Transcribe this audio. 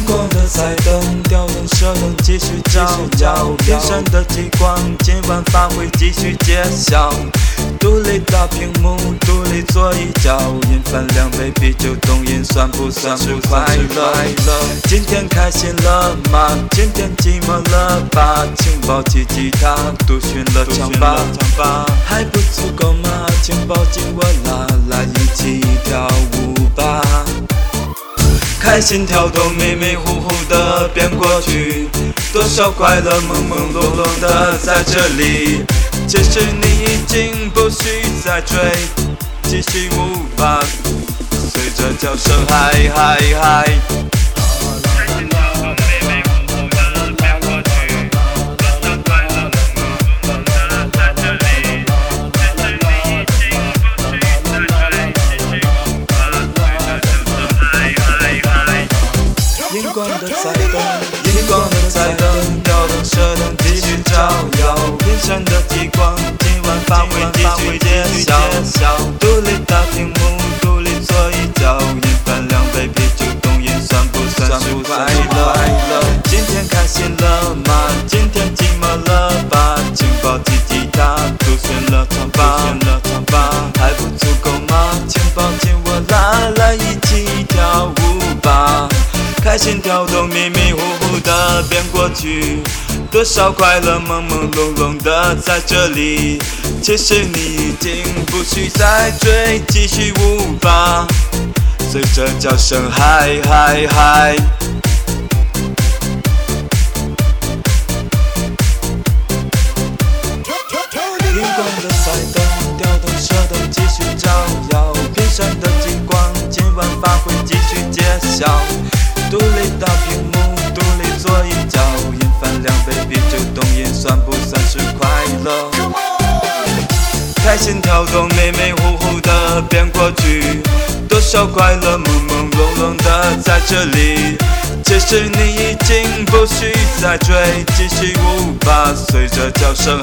光的彩灯，调动射灯，继续照耀。天上的极光，今晚发挥继续揭晓。独立大屏幕，独立坐一角，饮饭两杯啤酒，动音算不算是快乐？今天开心了吗？今天寂寞了吧？请抱起吉他，独寻了唱吧。还不足够吗？请抱紧我啦，来一起跳。在心跳动，迷迷糊糊的变过去，多少快乐朦朦胧胧的在这里。其实你已经不需再追，继续舞吧，随着叫声嗨嗨嗨。光的彩灯，荧光的彩灯，调动射灯继续照耀。天上的极光，今晚发挥继续揭晓。独立大屏幕，开心跳动，迷迷糊糊的变过去，多少快乐朦朦胧胧的在这里。其实你已经不需再追，继续舞吧，随着叫声嗨嗨嗨。开心跳动，迷迷糊糊的变过去，多少快乐朦朦胧胧的在这里。其实你已经不需再追，继续舞吧，随着叫声。